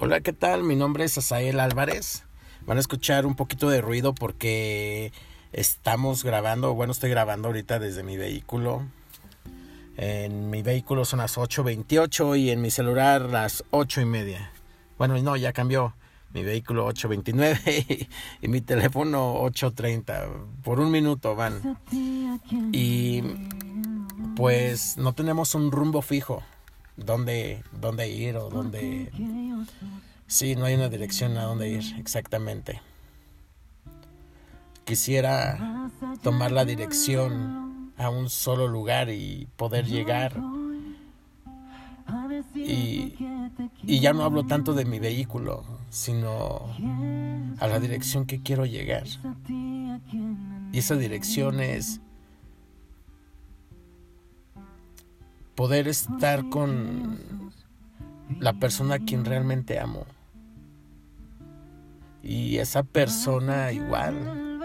Hola, ¿qué tal? Mi nombre es Asael Álvarez. Van a escuchar un poquito de ruido porque estamos grabando, bueno, estoy grabando ahorita desde mi vehículo. En mi vehículo son las 8.28 y en mi celular las 8 y media. Bueno, no, ya cambió. Mi vehículo 8.29 y, mi teléfono 8.30. Por un minuto van. Y pues no tenemos un rumbo fijo dónde, dónde ir o dónde... Sí, no hay una dirección a dónde ir exactamente. Quisiera tomar la dirección a un solo lugar y poder llegar. Y, y ya no hablo tanto de mi vehículo, sino a la dirección que quiero llegar. Y esa dirección es poder estar con la persona a quien realmente amo. Y esa persona igual.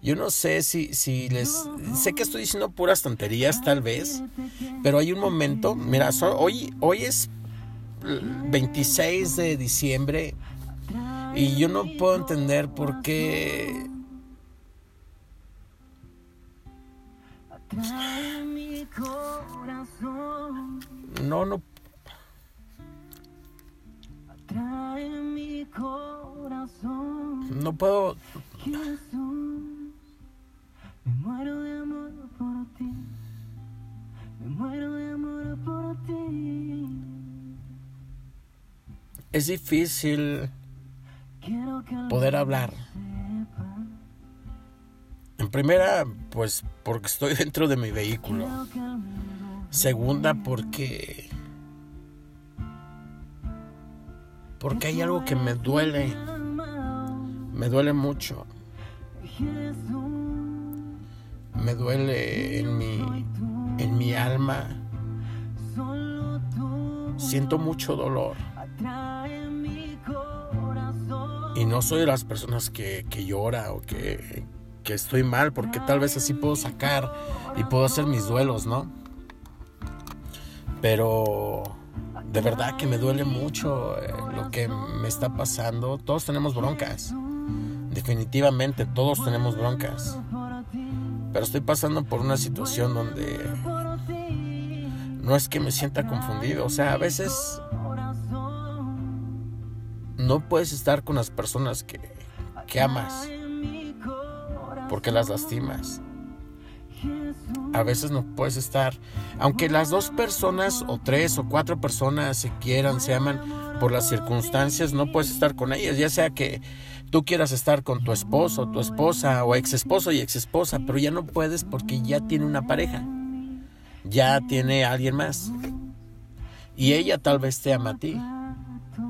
Yo no sé si, si les... Sé que estoy diciendo puras tonterías tal vez, pero hay un momento, mira, hoy, hoy es 26 de diciembre y yo no puedo entender por qué No, no. No puedo. Me muero de amor por ti. Me muero de amor por ti. Es difícil poder hablar. Primera, pues porque estoy dentro de mi vehículo. Segunda, porque... Porque hay algo que me duele. Me duele mucho. Me duele en mi, en mi alma. Siento mucho dolor. Y no soy de las personas que, que llora o que, estoy mal, porque tal vez así puedo sacar y puedo hacer mis duelos, ¿no? Pero de verdad que me duele mucho eh, lo que me está pasando. Todos tenemos broncas. Definitivamente todos tenemos broncas. Pero estoy pasando por una situación donde no es que me sienta confundido. O sea, a veces no puedes estar con las personas que, que amas porque las lastimas. A veces no puedes estar, aunque las dos personas o tres o cuatro personas se quieran, se aman por las circunstancias, no puedes estar con ellas, ya sea que tú quieras estar con tu esposo, tu esposa o ex esposo y ex esposa, pero ya no puedes porque ya tiene una pareja, ya tiene alguien más. Y ella tal vez te ama a ti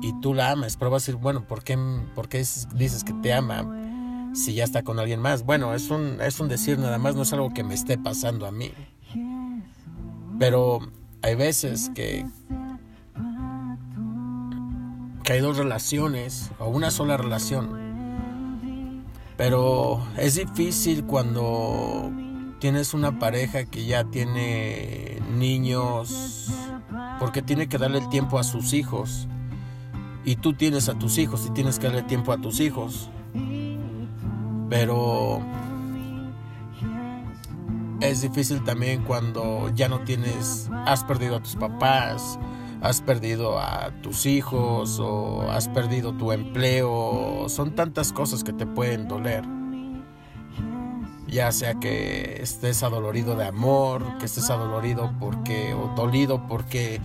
y tú la amas, pero vas a decir, bueno, ¿por qué, por qué dices que te ama? Si ya está con alguien más. Bueno, es un, es un decir nada más, no es algo que me esté pasando a mí. Pero hay veces que, que hay dos relaciones o una sola relación. Pero es difícil cuando tienes una pareja que ya tiene niños, porque tiene que darle el tiempo a sus hijos. Y tú tienes a tus hijos y tienes que darle tiempo a tus hijos. Pero es difícil también cuando ya no tienes, has perdido a tus papás, has perdido a tus hijos o has perdido tu empleo. Son tantas cosas que te pueden doler. Ya sea que estés adolorido de amor, que estés adolorido porque o dolido porque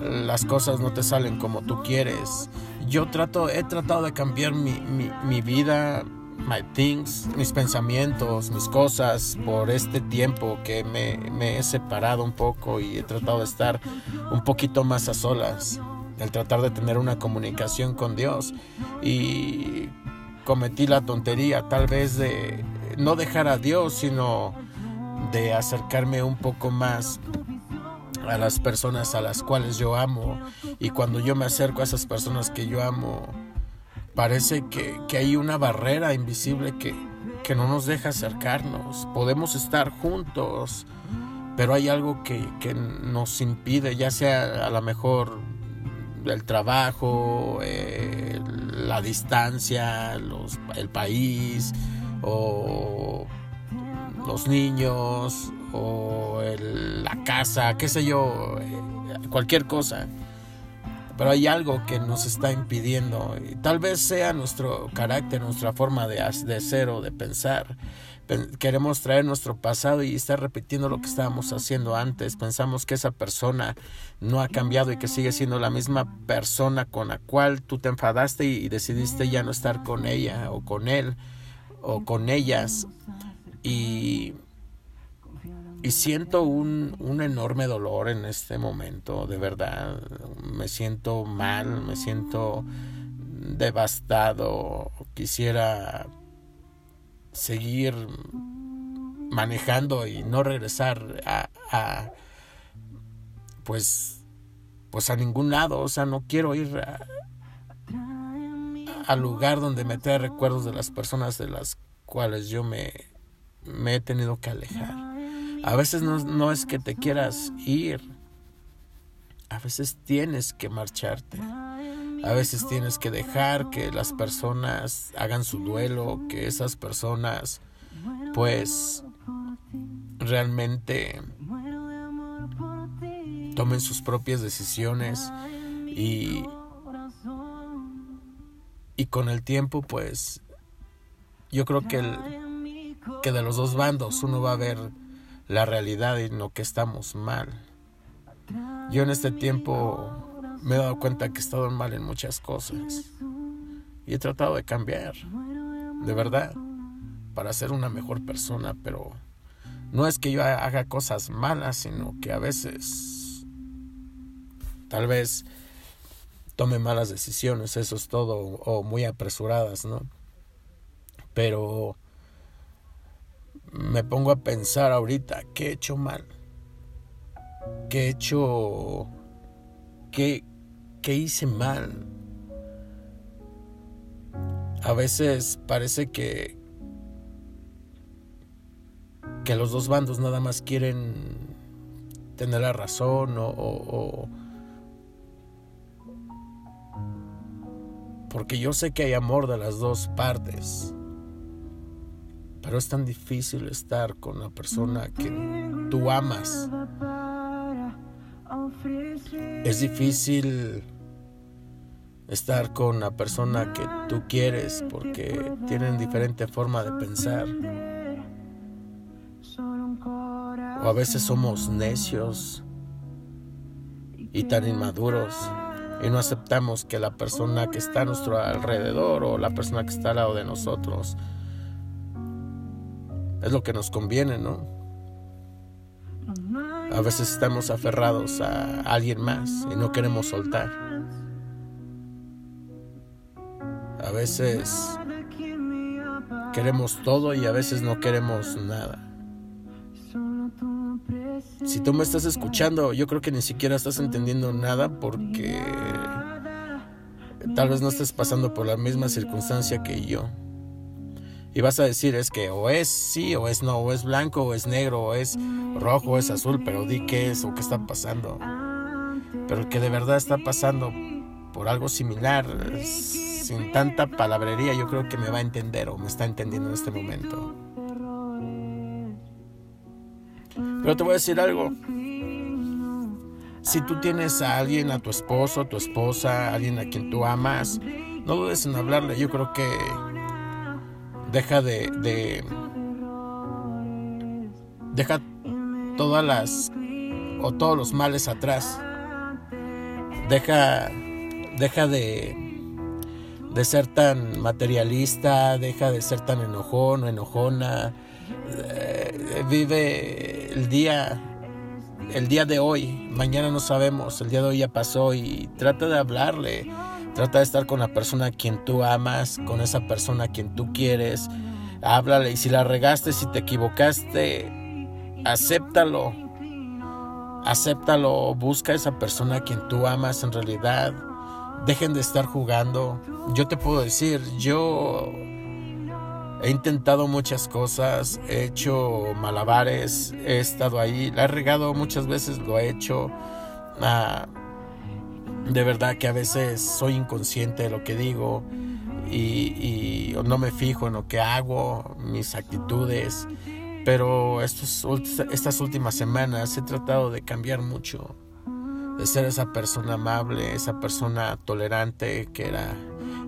las cosas no te salen como tú quieres. Yo trato, he tratado de cambiar mi, mi, mi vida my things, mis pensamientos, mis cosas por este tiempo que me, me, he separado un poco y he tratado de estar un poquito más a solas, el tratar de tener una comunicación con Dios. Y cometí la tontería tal vez de no dejar a Dios, sino de acercarme un poco más a las personas a las cuales yo amo. Y cuando yo me acerco a esas personas que yo amo, Parece que, hay una barrera invisible que, que, no nos deja acercarnos. Podemos estar juntos, pero hay algo que, que nos impide, ya sea a lo mejor el trabajo, eh, la distancia, los, el país, o los niños, o la casa, qué sé yo, eh, cualquier cosa. Pero hay algo que nos está impidiendo, y tal vez sea nuestro carácter, nuestra forma de, de ser o de pensar queremos traer nuestro pasado y estar repitiendo lo que estábamos haciendo antes. Pensamos que esa persona no ha cambiado y que sigue siendo la misma persona con la cual tú te enfadaste y, decidiste ya no estar con ella o con él o con ellas. Y, y siento un, un enorme dolor en este momento, de verdad. Me siento mal, me siento devastado. Quisiera seguir manejando y no regresar a, pues pues a ningún lado o sea no quiero ir al lugar donde me trae recuerdos de las personas de las cuales yo me, me he tenido que alejar a veces no, no es que te quieras ir. A veces tienes que marcharte. A veces tienes que dejar que las personas hagan su duelo, que esas personas pues realmente tomen sus propias decisiones y y con el tiempo pues yo creo que el, que de los dos bandos uno va a ver la realidad y no que estamos mal. Yo en este tiempo me he dado cuenta que he estado mal en muchas cosas y he tratado de cambiar, de verdad, para ser una mejor persona, pero no es que yo haga cosas malas, sino que a veces tal vez tome malas decisiones, eso es todo, o muy apresuradas, ¿no? Pero me pongo a pensar ahorita, ¿qué he hecho mal? ¿Qué he hecho? ¿Qué, ¿Qué hice mal? A veces parece que que los dos bandos nada más quieren tener la razón o, o, porque yo sé que hay amor de las dos partes pero es tan difícil estar con la persona que tú amas es difícil estar con la persona que tú quieres porque tienen diferente forma de pensar. O a veces somos necios y tan inmaduros y no aceptamos que la persona que está a nuestro alrededor o la persona que está al lado de nosotros es lo que nos conviene, ¿no? A veces estamos aferrados a alguien más y no queremos soltar. A veces queremos todo y a veces no queremos nada. Si tú me estás escuchando, yo creo que ni siquiera estás entendiendo nada porque tal vez no estés pasando por la misma circunstancia que yo. Y vas a decir es que o es sí o es no, o es blanco o es negro, o es rojo o es azul, pero di qué es o qué está pasando. Pero el que de verdad está pasando por algo similar, sin tanta palabrería, yo creo que me va a entender o me está entendiendo en este momento. Pero te voy a decir algo. Si tú tienes a alguien, a tu esposo, a tu esposa, a alguien a quien tú amas, no dudes en hablarle. Yo creo que deja de, de deja todas las o todos los males atrás. Deja deja de de ser tan materialista deja de ser tan enojón enojona. Eh, vive el día el día de hoy. Mañana no sabemos el día de hoy ya pasó y trata de hablarle Trata de estar con la persona a quien tú amas, con esa persona a quien tú quieres. Háblale y si la regaste, si te equivocaste, acéptalo. Acéptalo, busca a esa persona a quien tú amas en realidad. Dejen de estar jugando. Yo te puedo decir, yo he intentado muchas cosas, he hecho malabares, he estado ahí, la he regado muchas veces, lo he hecho. Ah, De verdad que a veces soy inconsciente de lo que digo y, no me fijo en lo que hago, mis actitudes. Pero estas últimas semanas he tratado de cambiar mucho, de ser esa persona amable, esa persona tolerante que era,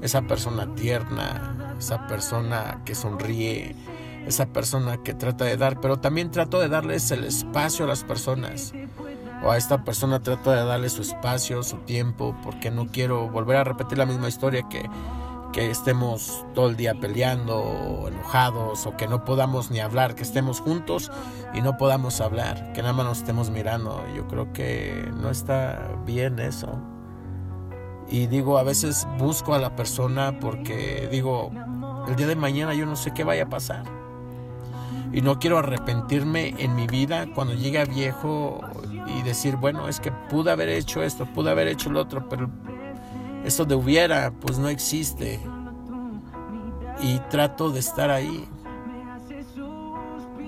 esa persona tierna, esa persona que sonríe, esa persona que trata de dar, pero también trato de darles el espacio a las personas. O a esta persona trato de darle su espacio, su tiempo, porque no quiero volver a repetir la misma historia que, que estemos todo el día peleando o enojados o que no podamos ni hablar, que estemos juntos y no podamos hablar, que nada más nos estemos mirando. Yo creo que no está bien eso. Y digo, a veces busco a la persona porque digo, el día de mañana yo no sé qué vaya a pasar y no quiero arrepentirme en mi vida cuando llegue viejo y decir, bueno, es que pude haber hecho esto, pude haber hecho lo otro, pero esto de hubiera, pues no existe. Y trato de estar ahí.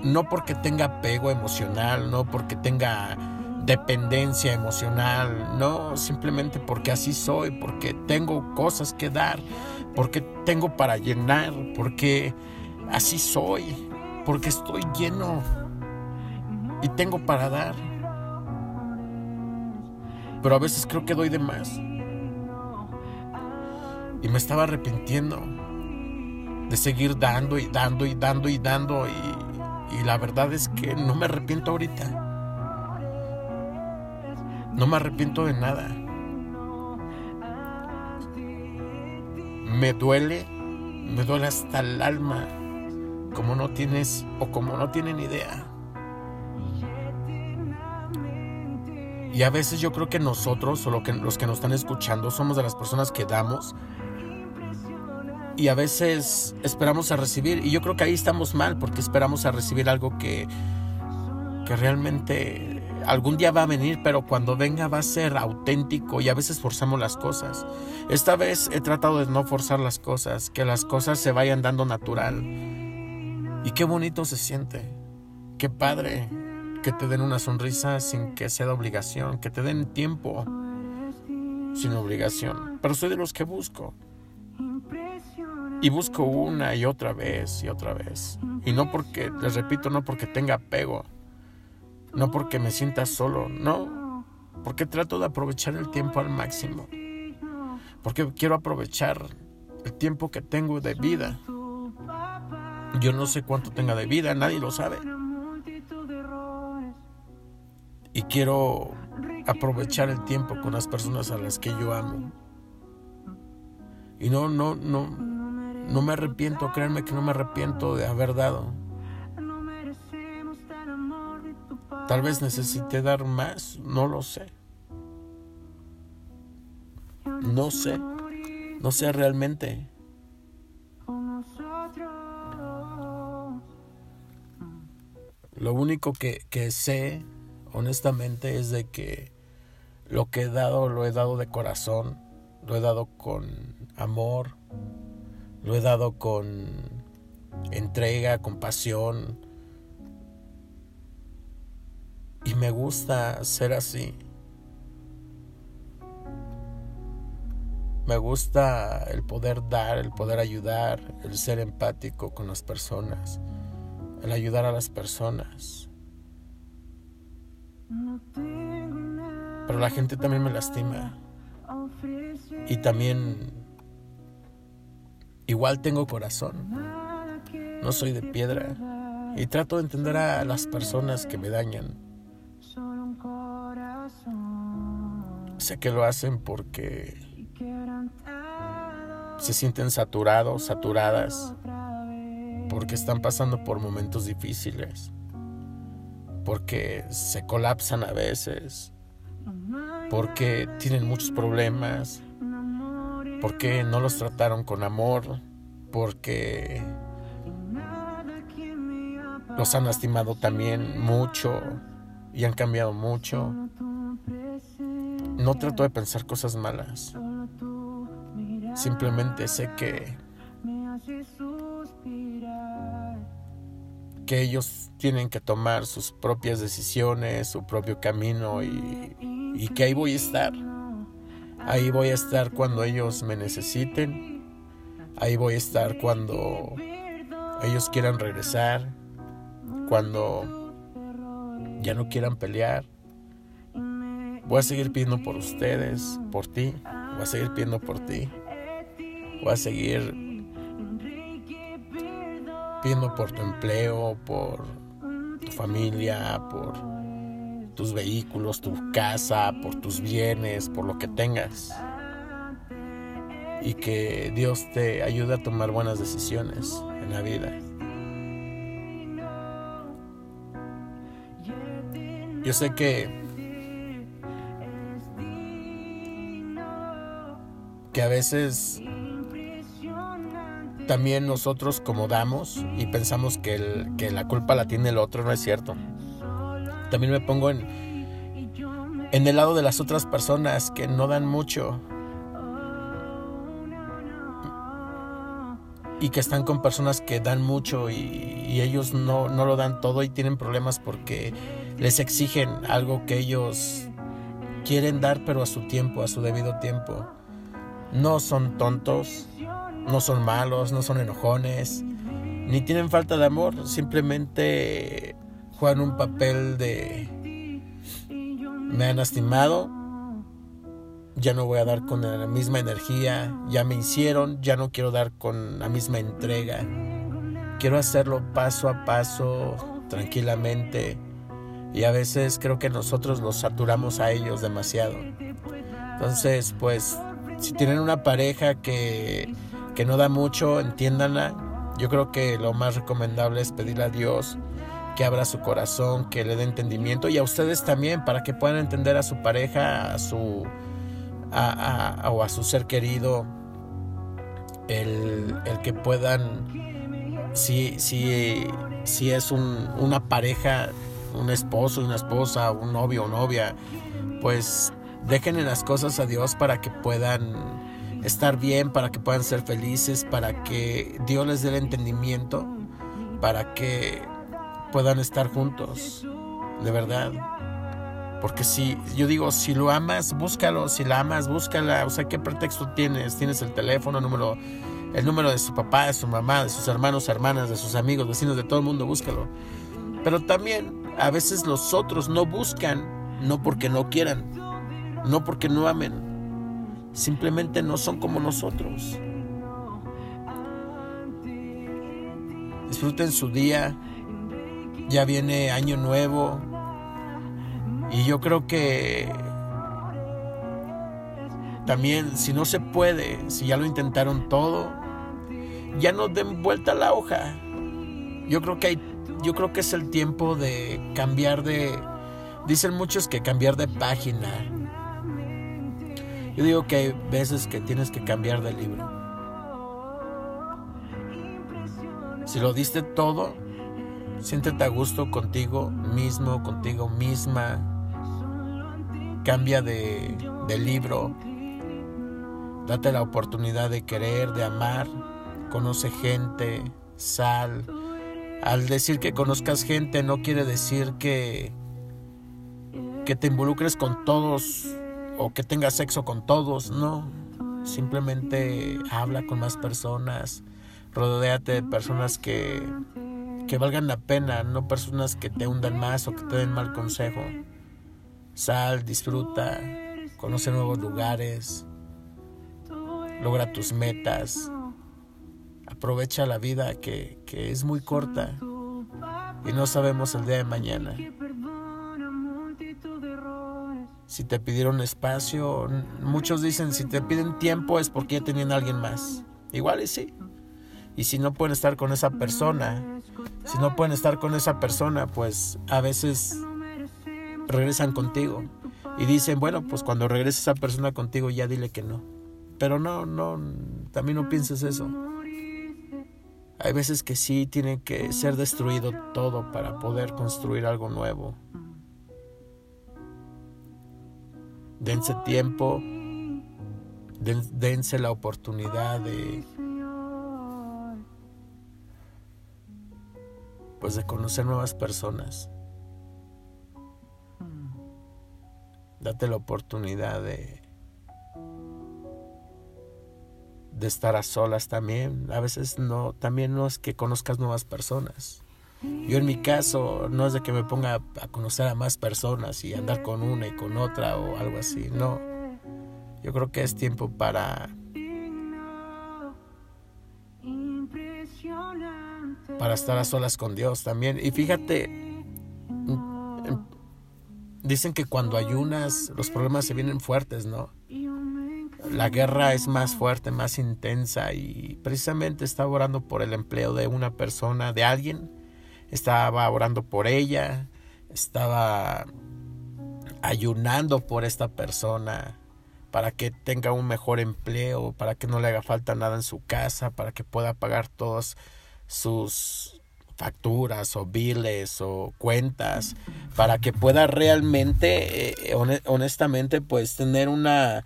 No porque tenga apego emocional, no porque tenga dependencia emocional, no, simplemente porque así soy, porque tengo cosas que dar, porque tengo para llenar, porque así soy porque estoy lleno y tengo para dar. Pero a veces creo que doy de más. Y me estaba arrepintiendo de seguir dando y dando y dando y dando. Y, la verdad es que no me arrepiento ahorita. No me arrepiento de nada. Me duele, me duele hasta el alma como no tienes o como no tienen idea. Y a veces yo creo que nosotros o los que nos están escuchando somos de las personas que damos y a veces esperamos a recibir y yo creo que ahí estamos mal porque esperamos a recibir algo que, que realmente algún día va a venir, pero cuando venga va a ser auténtico y a veces forzamos las cosas. Esta vez he tratado de no forzar las cosas, que las cosas se vayan dando natural y qué bonito se siente. Qué padre que te den una sonrisa sin que sea de obligación, que te den tiempo sin obligación. Pero soy de los que busco. Y busco una y otra vez y otra vez. Y no porque, les repito, no porque tenga apego. No porque me sienta solo. No. Porque trato de aprovechar el tiempo al máximo. Porque quiero aprovechar el tiempo que tengo de vida. Yo no sé cuánto tenga de vida, nadie lo sabe. Y quiero aprovechar el tiempo con las personas a las que yo amo. Y no, no, no, no me arrepiento, créanme que no me arrepiento de haber dado. Tal vez necesite dar más, no lo sé. No sé, no sé realmente. Lo único que, sé, honestamente, es de que lo que he dado lo he dado de corazón, lo he dado con amor, lo he dado con entrega, con pasión. Y me gusta ser así. Me gusta el poder dar, el poder ayudar, el ser empático con las personas el ayudar a las personas. Pero la gente también me lastima. Y también igual tengo corazón. No soy de piedra. Y trato de entender a las personas que me dañan. Sé que lo hacen porque se sienten saturados, saturadas porque están pasando por momentos difíciles, porque se colapsan a veces, porque tienen muchos problemas, porque no los trataron con amor, porque los han lastimado también mucho y han cambiado mucho. No trato de pensar cosas malas. Simplemente sé que que ellos tienen que tomar sus propias decisiones, su propio camino y, que ahí voy a estar. Ahí voy a estar cuando ellos me necesiten. Ahí voy a estar cuando ellos quieran regresar. Cuando ya no quieran pelear. Voy a seguir pidiendo por ustedes, por ti. Voy a seguir pidiendo por ti. Voy a seguir pidiendo por tu empleo, por tu familia, por tus vehículos, tu casa, por tus bienes, por lo que tengas. Y que Dios te ayude a tomar buenas decisiones en la vida. Yo sé que que a veces también nosotros como damos y pensamos que, el, que la culpa la tiene el otro, no es cierto. También me pongo en, en el lado de las otras personas que no dan mucho y que están con personas que dan mucho y, ellos no, no, lo dan todo y tienen problemas porque les exigen algo que ellos quieren dar pero a su tiempo, a su debido tiempo. No son tontos, no son malos, no son enojones, ni tienen falta de amor, simplemente juegan un papel de me han lastimado, ya no voy a dar con la misma energía, ya me hicieron, ya no quiero dar con la misma entrega. Quiero hacerlo paso a paso, tranquilamente. Y a veces creo que nosotros los saturamos a ellos demasiado. Entonces, pues, si tienen una pareja que que no da mucho, entiéndanla. Yo creo que lo más recomendable es pedirle a Dios que abra su corazón, que le dé entendimiento y a ustedes también para que puedan entender a su pareja, a su a, o a su ser querido, el, que puedan, si, si, si es un, una pareja, un esposo, una esposa, un novio o novia, pues dejen las cosas a Dios para que puedan estar bien, para que puedan ser felices, para que Dios les dé el entendimiento, para que puedan estar juntos, de verdad. Porque si, yo digo, si lo amas, búscalo, si la amas, búscala, o sea, ¿qué pretexto tienes? Tienes el teléfono, el número, el número de su papá, de su mamá, de sus hermanos, hermanas, de sus amigos, vecinos, de todo el mundo, búscalo. Pero también a veces los otros no buscan, no porque no quieran, no porque no amen, simplemente no son como nosotros. Disfruten su día, ya viene año nuevo y yo creo que también si no se puede, si ya lo intentaron todo, ya no den vuelta la hoja. Yo creo que hay, yo creo que es el tiempo de cambiar de dicen muchos que cambiar de página, yo digo que hay veces que tienes que cambiar de libro. Si lo diste todo, siéntete a gusto contigo mismo, contigo misma. Cambia de, de libro. Date la oportunidad de querer, de amar. Conoce gente, sal. Al decir que conozcas gente no quiere decir que, que te involucres con todos o que tengas sexo con todos, no. Simplemente habla con más personas, rodéate de personas que, que valgan la pena, no personas que te hundan más o que te den mal consejo. Sal, disfruta, conoce nuevos lugares, logra tus metas, aprovecha la vida que, que es muy corta y no sabemos el día de mañana. Si te pidieron espacio, muchos dicen si te piden tiempo es porque ya tenían a alguien más. Igual y sí. Y si no pueden estar con esa persona, si no pueden estar con esa persona, pues a veces regresan contigo. Y dicen, bueno, pues cuando regrese esa persona contigo ya dile que no. Pero no, no, también no pienses eso. Hay veces que sí tiene que ser destruido todo para poder construir algo nuevo. Dense tiempo, dense la oportunidad de pues de conocer nuevas personas. Date la oportunidad de de estar a solas también. A veces no, también no es que conozcas nuevas personas. Yo en mi caso no es de que me ponga a conocer a más personas y andar con una y con otra o algo así, no. Yo creo que es tiempo para para estar a solas con Dios también. Y fíjate, dicen que cuando ayunas los problemas se vienen fuertes, ¿no? La guerra es más fuerte, más intensa y precisamente estaba orando por el empleo de una persona, de alguien, estaba orando por ella, estaba ayunando por esta persona para que tenga un mejor empleo, para que no le haga falta nada en su casa, para que pueda pagar todas sus facturas o biles o cuentas, para que pueda realmente, eh, honestamente, pues tener una,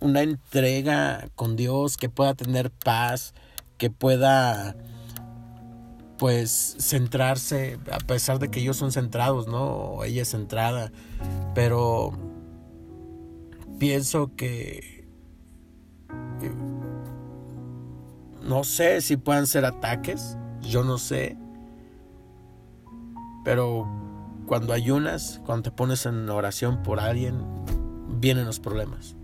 una entrega con Dios, que pueda tener paz, que pueda pues centrarse, a pesar de que ellos son centrados, ¿no? Ella es centrada, pero pienso que no sé si puedan ser ataques, yo no sé, pero cuando ayunas, cuando te pones en oración por alguien, vienen los problemas.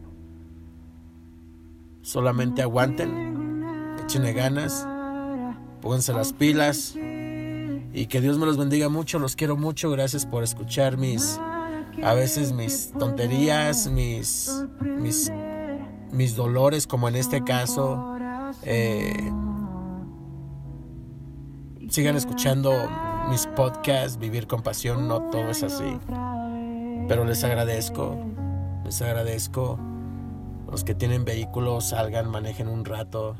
Solamente aguanten, echen ganas, pónganse las pilas y que Dios me los bendiga mucho, los quiero mucho, gracias por escuchar mis a veces mis tonterías, mis, mis, mis dolores, como en este caso. Eh, sigan escuchando mis podcasts, Vivir con Pasión, no todo es así. Pero les agradezco, les agradezco. Los que tienen vehículos, salgan, manejen un rato.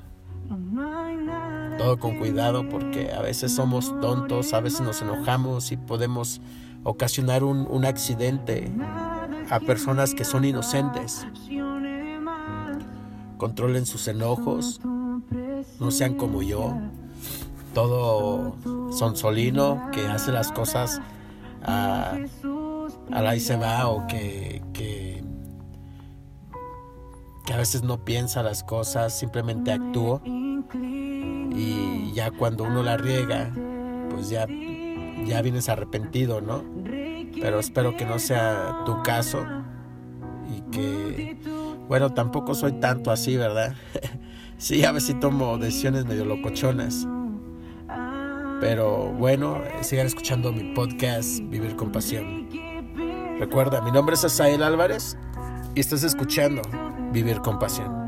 Todo con cuidado porque a veces somos tontos, a veces nos enojamos y podemos ocasionar un, un accidente a personas que son inocentes. Controlen sus enojos, no sean como yo, todo sonsolino que hace las cosas a, a la y se va o que, que, que a veces no piensa las cosas, simplemente actúa y ya cuando uno la riega, pues ya ya vienes arrepentido, ¿no? Pero espero que no sea tu caso y que, bueno, tampoco soy tanto así, ¿verdad? sí, a veces tomo decisiones medio locochonas. Pero bueno, sigan escuchando mi podcast Vivir con Pasión. Recuerda, mi nombre es Asael Álvarez y estás escuchando Vivir con Pasión.